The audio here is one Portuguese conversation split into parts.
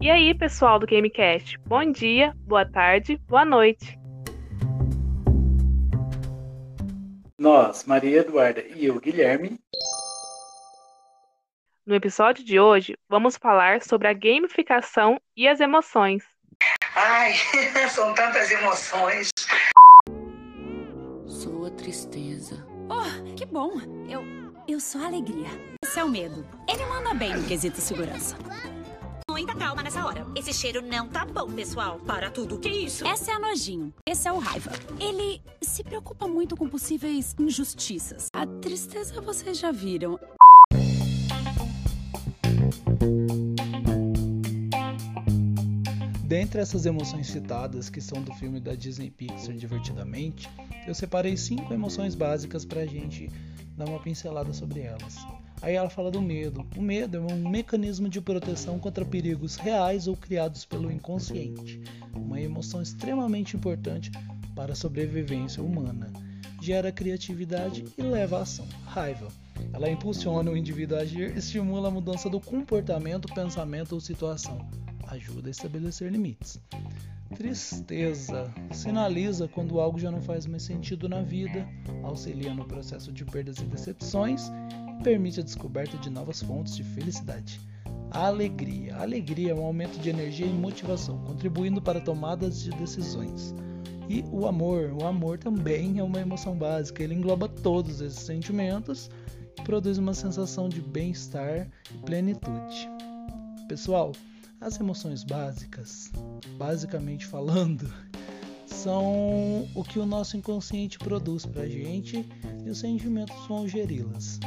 E aí, pessoal do Gamecast, bom dia, boa tarde, boa noite. Nós, Maria Eduarda e eu, Guilherme. No episódio de hoje, vamos falar sobre a gamificação e as emoções. Ai, são tantas emoções. Sou a tristeza. Oh, que bom. Eu, eu sou a alegria. Esse é o medo. Ele manda bem no quesito segurança. Muita calma nessa hora. Esse cheiro não tá bom, pessoal. Para tudo. Que isso? Essa é a nojinho. Esse é o raiva. Ele se preocupa muito com possíveis injustiças. A tristeza vocês já viram. Dentre essas emoções citadas, que são do filme da Disney Pixar Divertidamente, eu separei cinco emoções básicas para a gente dar uma pincelada sobre elas. Aí ela fala do medo. O medo é um mecanismo de proteção contra perigos reais ou criados pelo inconsciente, uma emoção extremamente importante para a sobrevivência humana. Gera criatividade e leva à ação. Raiva. Ela impulsiona o indivíduo a agir, estimula a mudança do comportamento, pensamento ou situação. Ajuda a estabelecer limites. Tristeza sinaliza quando algo já não faz mais sentido na vida, auxilia no processo de perdas e decepções permite a descoberta de novas fontes de felicidade. A alegria. A alegria é um aumento de energia e motivação, contribuindo para tomadas de decisões. E o amor. O amor também é uma emoção básica, ele engloba todos esses sentimentos e produz uma sensação de bem-estar e plenitude. Pessoal, as emoções básicas, basicamente falando, são o que o nosso inconsciente produz para a gente e os sentimentos vão geri-las.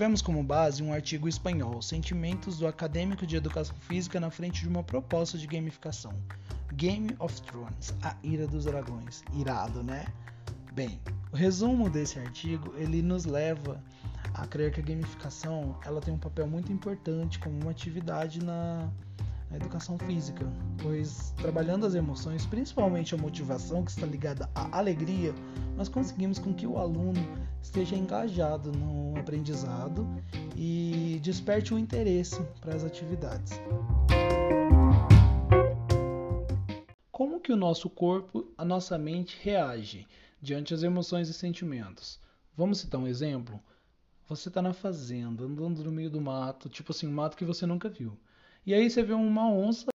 Tivemos como base um artigo espanhol, Sentimentos do Acadêmico de Educação Física na frente de uma proposta de gamificação. Game of Thrones, a Ira dos Dragões. Irado, né? Bem, o resumo desse artigo, ele nos leva a crer que a gamificação, ela tem um papel muito importante como uma atividade na a educação física, pois trabalhando as emoções, principalmente a motivação que está ligada à alegria, nós conseguimos com que o aluno esteja engajado no aprendizado e desperte o interesse para as atividades. Como que o nosso corpo, a nossa mente reage diante das emoções e sentimentos? Vamos citar um exemplo? Você está na fazenda, andando no meio do mato, tipo assim, um mato que você nunca viu. E aí você vê uma onça.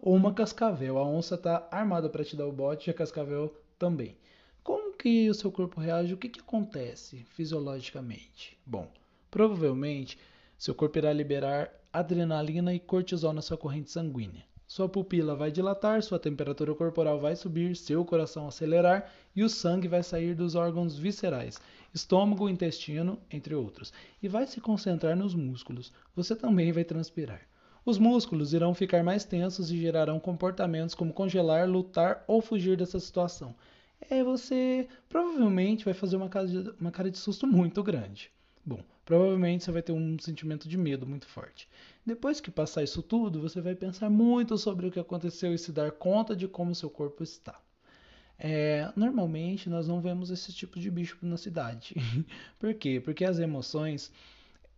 Ou uma cascavel. A onça está armada para te dar o bote e a cascavel também. Como que o seu corpo reage? O que, que acontece fisiologicamente? Bom, provavelmente seu corpo irá liberar adrenalina e cortisol na sua corrente sanguínea. Sua pupila vai dilatar, sua temperatura corporal vai subir, seu coração acelerar e o sangue vai sair dos órgãos viscerais, estômago, intestino, entre outros, e vai se concentrar nos músculos. Você também vai transpirar. Os músculos irão ficar mais tensos e gerarão comportamentos como congelar, lutar ou fugir dessa situação. É, você provavelmente vai fazer uma cara de, uma cara de susto muito grande. Bom, provavelmente você vai ter um sentimento de medo muito forte. Depois que passar isso tudo, você vai pensar muito sobre o que aconteceu e se dar conta de como seu corpo está. É, normalmente nós não vemos esse tipo de bicho na cidade. Por quê? Porque as emoções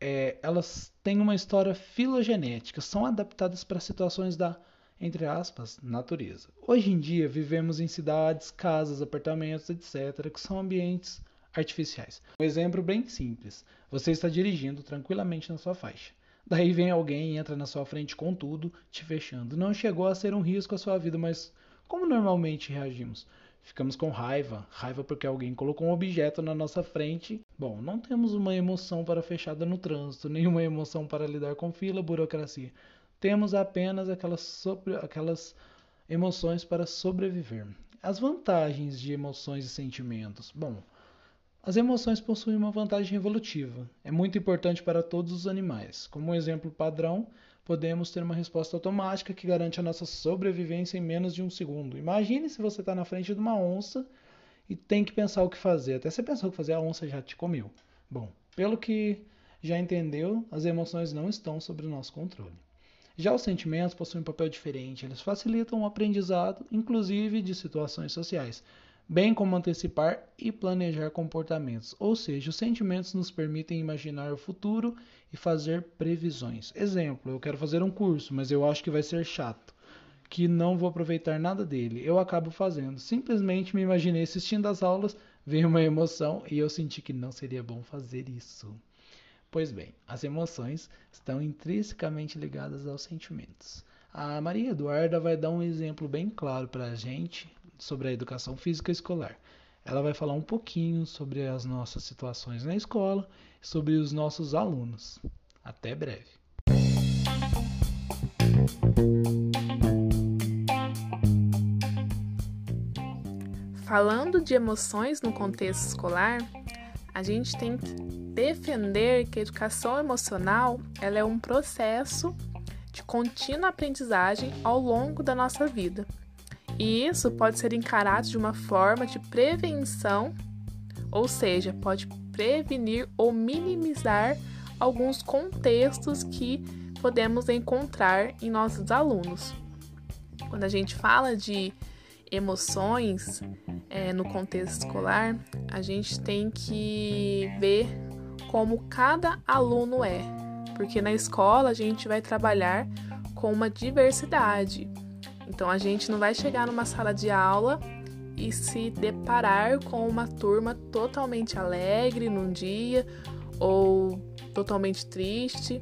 é, elas têm uma história filogenética, são adaptadas para situações da, entre aspas, natureza. Hoje em dia vivemos em cidades, casas, apartamentos, etc., que são ambientes artificiais. Um exemplo bem simples: você está dirigindo tranquilamente na sua faixa. Daí vem alguém e entra na sua frente com tudo, te fechando. Não chegou a ser um risco à sua vida, mas como normalmente reagimos? Ficamos com raiva, raiva porque alguém colocou um objeto na nossa frente. Bom, não temos uma emoção para fechada no trânsito, nenhuma emoção para lidar com fila, burocracia. Temos apenas aquelas, sobre, aquelas emoções para sobreviver. As vantagens de emoções e sentimentos. Bom, as emoções possuem uma vantagem evolutiva. É muito importante para todos os animais. Como um exemplo padrão, podemos ter uma resposta automática que garante a nossa sobrevivência em menos de um segundo. Imagine se você está na frente de uma onça e tem que pensar o que fazer. Até você pensar o que fazer, a onça já te comeu. Bom, pelo que Já entendeu? As emoções não estão sob o nosso controle. Já os sentimentos possuem um papel diferente, eles facilitam o aprendizado, inclusive de situações sociais, bem como antecipar e planejar comportamentos, ou seja, os sentimentos nos permitem imaginar o futuro e fazer previsões. Exemplo, eu quero fazer um curso, mas eu acho que vai ser chato, que não vou aproveitar nada dele. Eu acabo fazendo. Simplesmente me imaginei assistindo as aulas, veio uma emoção e eu senti que não seria bom fazer isso. Pois bem, as emoções estão intrinsecamente ligadas aos sentimentos. A Maria Eduarda vai dar um exemplo bem claro para a gente sobre a educação física escolar. Ela vai falar um pouquinho sobre as nossas situações na escola, sobre os nossos alunos. Até breve. Falando de emoções no contexto escolar, a gente tem que defender que a educação emocional ela é um processo de contínua aprendizagem ao longo da nossa vida. E isso pode ser encarado de uma forma de prevenção, ou seja, pode prevenir ou minimizar alguns contextos que podemos encontrar em nossos alunos. Quando a gente fala de emoções é, no contexto escolar, a gente tem que ver como cada aluno é, porque na escola a gente vai trabalhar com uma diversidade. Então a gente não vai chegar numa sala de aula e se deparar com uma turma totalmente alegre num dia ou totalmente triste.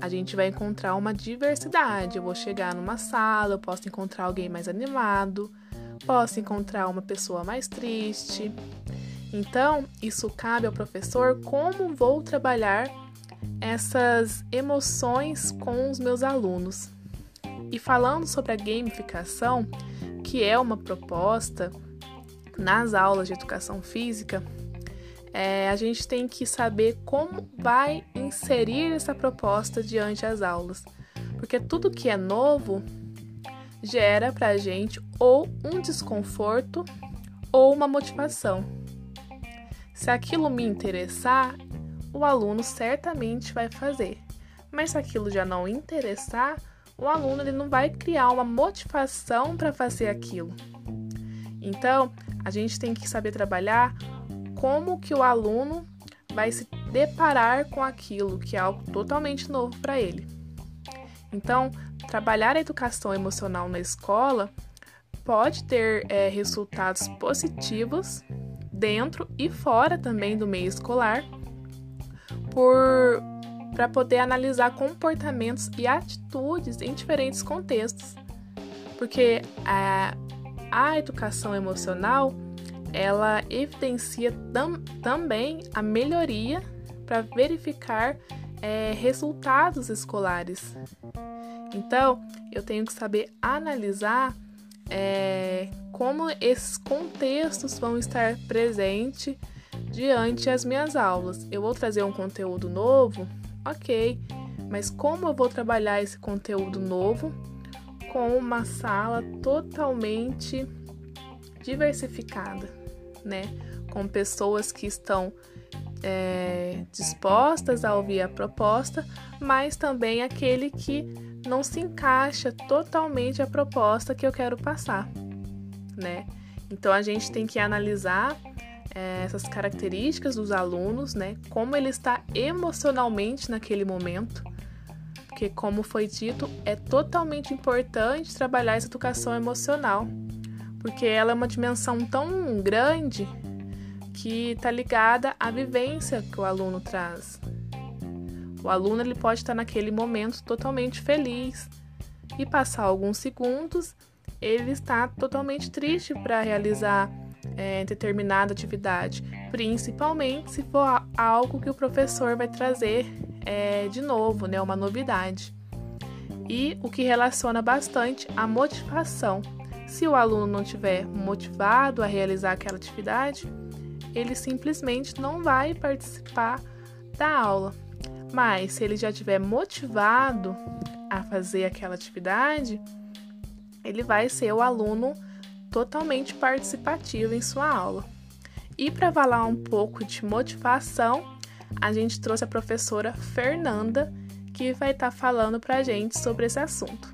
A gente vai encontrar uma diversidade. Eu vou chegar numa sala, eu posso encontrar alguém mais animado, posso encontrar uma pessoa mais triste. Então, isso cabe ao professor como vou trabalhar essas emoções com os meus alunos. E falando sobre a gamificação, que é uma proposta nas aulas de educação física, é, a gente tem que saber como vai inserir essa proposta diante das aulas. Porque tudo que é novo gera para a gente ou um desconforto ou uma motivação. Se aquilo me interessar, o aluno certamente vai fazer. Mas se aquilo já não interessar, o aluno ele não vai criar uma motivação para fazer aquilo. Então, a gente tem que saber trabalhar como que o aluno vai se deparar com aquilo que é algo totalmente novo para ele. Então, trabalhar a educação emocional na escola pode ter é, resultados positivos dentro e fora também do meio escolar, por para poder analisar comportamentos e atitudes em diferentes contextos. Porque a, a educação emocional ela evidencia tam, também a melhoria para verificar é, resultados escolares. Então, eu tenho que saber analisar é, como esses contextos vão estar presentes diante as minhas aulas. Eu vou trazer um conteúdo novo Ok, mas como eu vou trabalhar esse conteúdo novo com uma sala totalmente diversificada, né? Com pessoas que estão é, dispostas a ouvir a proposta, mas também aquele que não se encaixa totalmente a proposta que eu quero passar, né? Então a gente tem que analisar é, essas características dos alunos, né? Como ele está emocionalmente naquele momento. Porque, como foi dito, é totalmente importante trabalhar essa educação emocional, porque ela é uma dimensão tão grande que está ligada à vivência que o aluno traz. O aluno ele pode estar naquele momento totalmente feliz e passar alguns segundos ele está totalmente triste para realizar é, determinada atividade, principalmente se for algo que o professor vai trazer é, de novo, né, uma novidade. E o que relaciona bastante a motivação. Se o aluno não estiver motivado a realizar aquela atividade, ele simplesmente não vai participar da aula. Mas se ele já estiver motivado a fazer aquela atividade, ele vai ser o aluno totalmente participativo em sua aula. E para falar um pouco de motivação, a gente trouxe a professora Fernanda, que vai estar tá falando para a gente sobre esse assunto.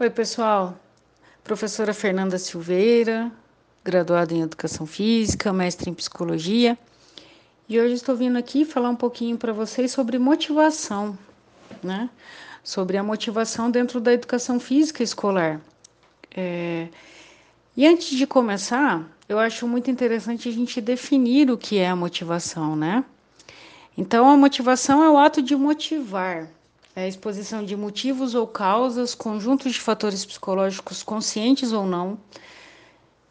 Oi, pessoal. Professora Fernanda Silveira, graduada em Educação Física, mestre em Psicologia. E hoje estou vindo aqui falar um pouquinho para vocês sobre motivação, né? Sobre a motivação dentro da educação física escolar. É... E antes de começar, eu acho muito interessante a gente definir o que é a motivação, né? Então, a motivação é o ato de motivar, é a exposição de motivos ou causas, conjuntos de fatores psicológicos conscientes ou não,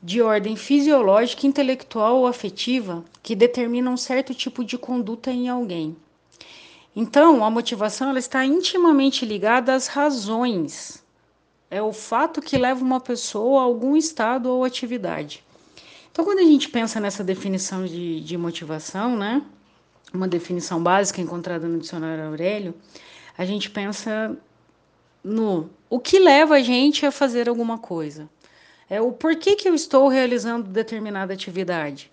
de ordem fisiológica, intelectual ou afetiva, que determinam um certo tipo de conduta em alguém. Então, a motivação ela está intimamente ligada às razões. É o fato que leva uma pessoa a algum estado ou atividade. Então, quando a gente pensa nessa definição de, de motivação, né? Uma definição básica encontrada no dicionário Aurélio, a gente pensa no o que leva a gente a fazer alguma coisa. É o porquê que eu estou realizando determinada atividade.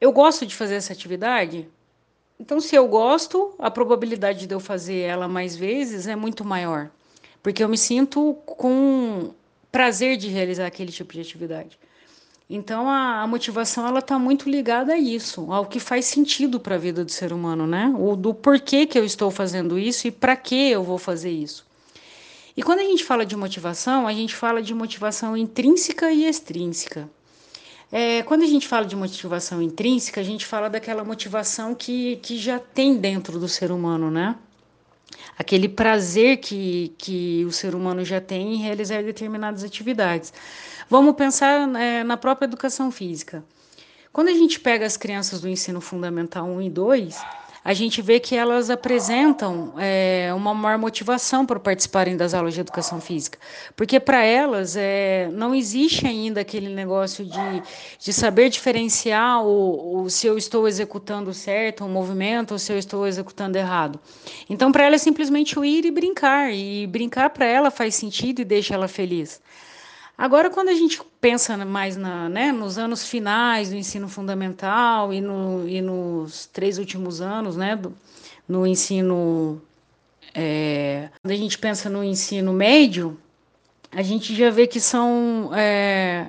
Eu gosto de fazer essa atividade? Então, se eu gosto, a probabilidade de eu fazer ela mais vezes é muito maior, porque eu me sinto com prazer de realizar aquele tipo de atividade. Então a, a motivação ela está muito ligada a isso, ao que faz sentido para a vida do ser humano, né? O do porquê que eu estou fazendo isso e para que eu vou fazer isso. E quando a gente fala de motivação, a gente fala de motivação intrínseca e extrínseca. É, quando a gente fala de motivação intrínseca, a gente fala daquela motivação que, que já tem dentro do ser humano, né? Aquele prazer que, que o ser humano já tem em realizar determinadas atividades. Vamos pensar é, na própria educação física. Quando a gente pega as crianças do ensino fundamental 1 e 2, a gente vê que elas apresentam é, uma maior motivação para participarem das aulas de educação física, porque para elas é, não existe ainda aquele negócio de, de saber diferenciar o, o, se eu estou executando certo um movimento ou se eu estou executando errado. Então, para ela é simplesmente o ir e brincar, e brincar para ela faz sentido e deixa ela feliz. Agora, quando a gente pensa mais na, né, nos anos finais do ensino fundamental e, no, e nos três últimos anos né, do, no ensino. É, quando a gente pensa no ensino médio, a gente já vê que são é,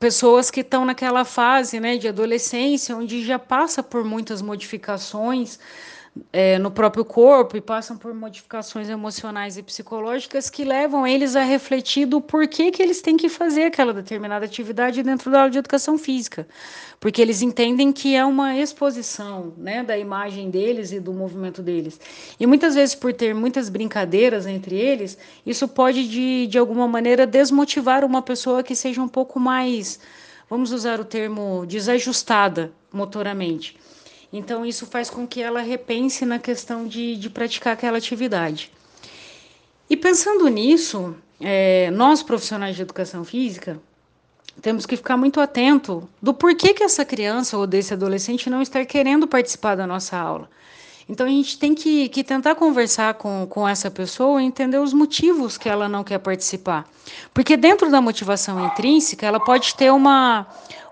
pessoas que estão naquela fase né, de adolescência, onde já passa por muitas modificações é, no próprio corpo e passam por modificações emocionais e psicológicas que levam eles a refletir do porquê que eles têm que fazer aquela determinada atividade dentro da aula de educação física. Porque eles entendem que é uma exposição né, da imagem deles e do movimento deles. E muitas vezes, por ter muitas brincadeiras entre eles, isso pode, de, de alguma maneira, desmotivar uma pessoa que seja um pouco mais, vamos usar o termo, desajustada motoramente. Então, isso faz com que ela repense na questão de, de praticar aquela atividade. E pensando nisso, é, nós profissionais de educação física temos que ficar muito atento do porquê que essa criança ou desse adolescente não está querendo participar da nossa aula. Então a gente tem que, que tentar conversar com, com essa pessoa e entender os motivos que ela não quer participar. Porque dentro da motivação intrínseca, ela pode ter uma,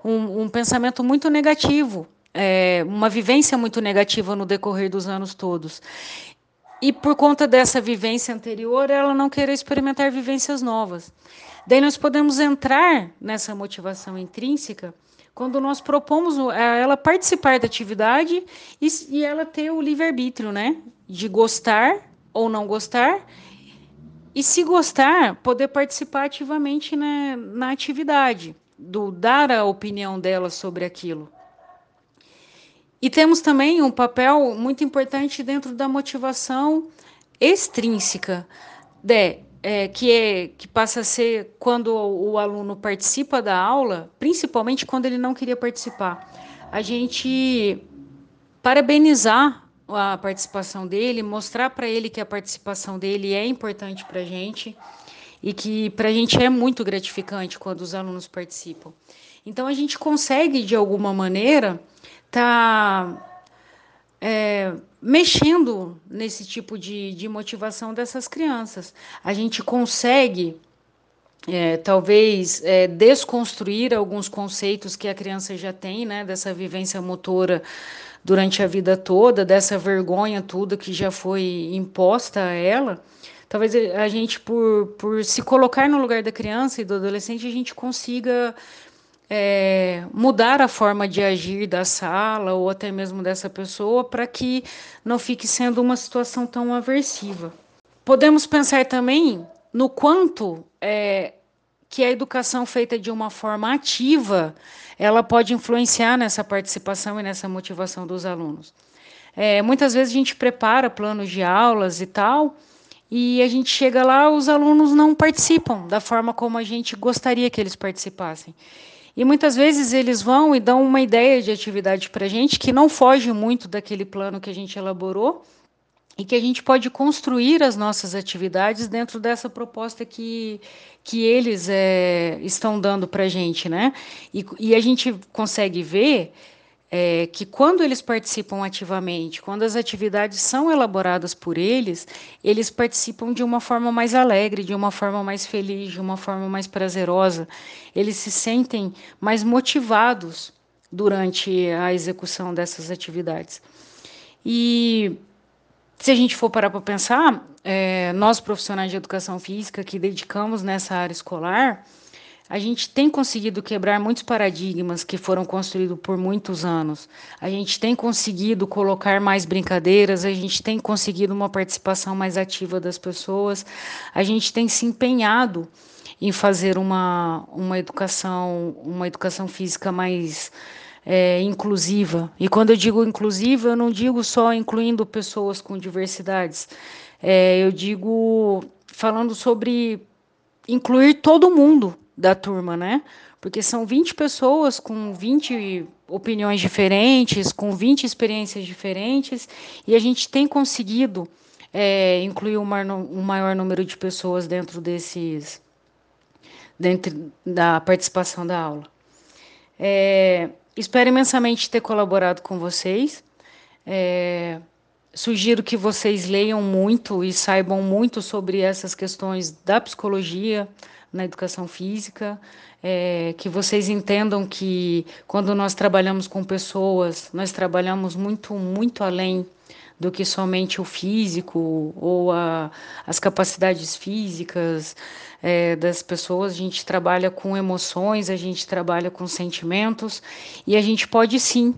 um, um pensamento muito negativo é, uma vivência muito negativa no decorrer dos anos todos. E por conta dessa vivência anterior, ela não querer experimentar vivências novas. Daí nós podemos entrar nessa motivação intrínseca quando nós propomos a ela participar da atividade e, e ela ter o livre-arbítrio, né? De gostar ou não gostar. E se gostar, poder participar ativamente né, na atividade, do dar a opinião dela sobre aquilo. E temos também um papel muito importante dentro da motivação extrínseca, de, é, que, é, que passa a ser quando o, o aluno participa da aula, principalmente quando ele não queria participar. A gente parabenizar a participação dele, mostrar para ele que a participação dele é importante para a gente e que para a gente é muito gratificante quando os alunos participam. Então a gente consegue de alguma maneira tá é, mexendo nesse tipo de, de motivação dessas crianças. A gente consegue. É, talvez é, desconstruir alguns conceitos que a criança já tem, né, dessa vivência motora durante a vida toda, dessa vergonha tudo que já foi imposta a ela, talvez a gente, por, por se colocar no lugar da criança e do adolescente, a gente consiga é, mudar a forma de agir da sala ou até mesmo dessa pessoa para que não fique sendo uma situação tão aversiva. Podemos pensar também no quanto é, que a educação feita de uma forma ativa ela pode influenciar nessa participação e nessa motivação dos alunos. É, muitas vezes a gente prepara planos de aulas e tal, e a gente chega lá, os alunos não participam da forma como a gente gostaria que eles participassem. E muitas vezes eles vão e dão uma ideia de atividade para a gente que não foge muito daquele plano que a gente elaborou e que a gente pode construir as nossas atividades dentro dessa proposta que, que eles é, estão dando para a gente, né? E, e, a gente consegue ver é, que quando eles participam ativamente, quando as atividades são elaboradas por eles, eles participam de uma forma mais alegre, de uma forma mais feliz, de uma forma mais prazerosa. Eles se sentem mais motivados durante a execução dessas atividades. E se a gente for parar para pensar, é, nós profissionais de educação física que dedicamos nessa área escolar, a gente tem conseguido quebrar muitos paradigmas que foram construídos por muitos anos. A gente tem conseguido colocar mais brincadeiras, a gente tem conseguido uma participação mais ativa das pessoas, a gente tem se empenhado em fazer uma, uma educação, uma educação física mais é, inclusiva. E quando eu digo inclusiva, eu não digo só incluindo pessoas com diversidades. É, eu digo falando sobre incluir todo mundo da turma, né? Porque são 20 pessoas com 20 opiniões diferentes, com 20 experiências diferentes, e a gente tem conseguido é, incluir um maior, número de pessoas dentro desses dentro da participação da aula. É, Espero imensamente ter colaborado com vocês. É, sugiro que vocês leiam muito e saibam muito sobre essas questões da psicologia na educação física, é, que vocês entendam que quando nós trabalhamos com pessoas, nós trabalhamos muito, muito além do que somente o físico ou a, as capacidades físicas é, das pessoas. A gente trabalha com emoções, a gente trabalha com sentimentos e a gente pode sim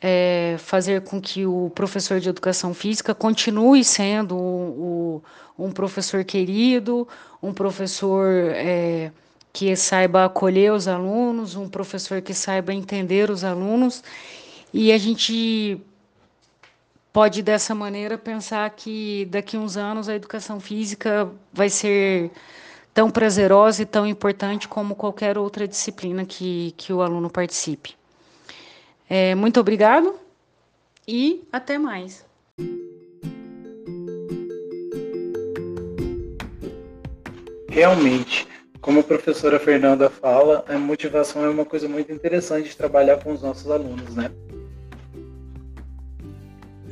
é, fazer com que o professor de educação física continue sendo o, o, um professor querido, um professor é, que saiba acolher os alunos, um professor que saiba entender os alunos. E a gente pode dessa maneira pensar que daqui a uns anos a educação física vai ser tão prazerosa e tão importante como qualquer outra disciplina que, que o aluno participe. É, muito obrigado e até mais. Realmente, como a professora Fernanda fala, a motivação é uma coisa muito interessante de trabalhar com os nossos alunos, né?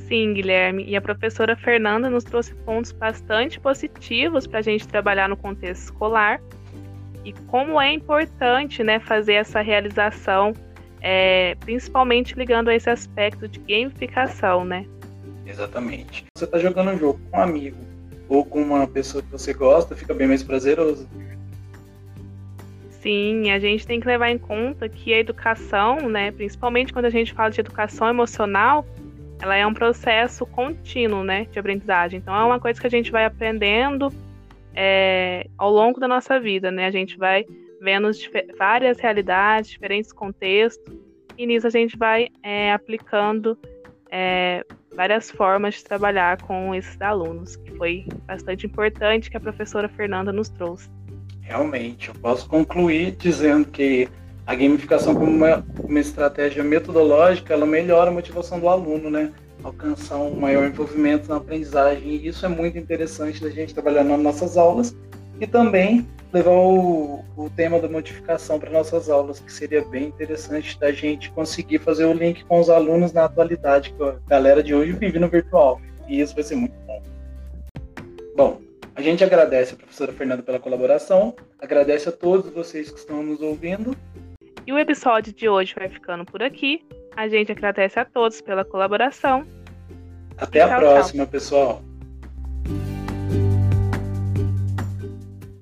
Sim, Guilherme. E a professora Fernanda nos trouxe pontos bastante positivos para a gente trabalhar no contexto escolar e como é importante né, fazer essa realização, é, principalmente ligando a esse aspecto de gamificação, né? Exatamente. Você está jogando um jogo com um amigo ou com uma pessoa que você gosta, fica bem mais prazeroso. Sim, a gente tem que levar em conta que a educação, né, principalmente quando a gente fala de educação emocional, ela é um processo contínuo, né, de aprendizagem. Então é uma coisa que a gente vai aprendendo é, ao longo da nossa vida, né? A gente vai vendo várias realidades, diferentes contextos, e nisso a gente vai é, aplicando é, várias formas de trabalhar com esses alunos, que foi bastante importante que a professora Fernanda nos trouxe. Realmente, eu posso concluir dizendo que a gamificação como uma, uma estratégia metodológica, ela melhora a motivação do aluno, né? Alcançar um maior envolvimento na aprendizagem. E isso é muito interessante da gente trabalhar nas nossas aulas e também levar o, o tema da modificação para nossas aulas, que seria bem interessante da gente conseguir fazer o link com os alunos na atualidade, que a galera de hoje vive no virtual. E isso vai ser muito bom. Bom, a gente agradece a professora Fernanda pela colaboração, agradece a todos vocês que estão nos ouvindo. E o episódio de hoje vai ficando por aqui. A gente agradece a todos pela colaboração. Até a próxima, tchau. pessoal.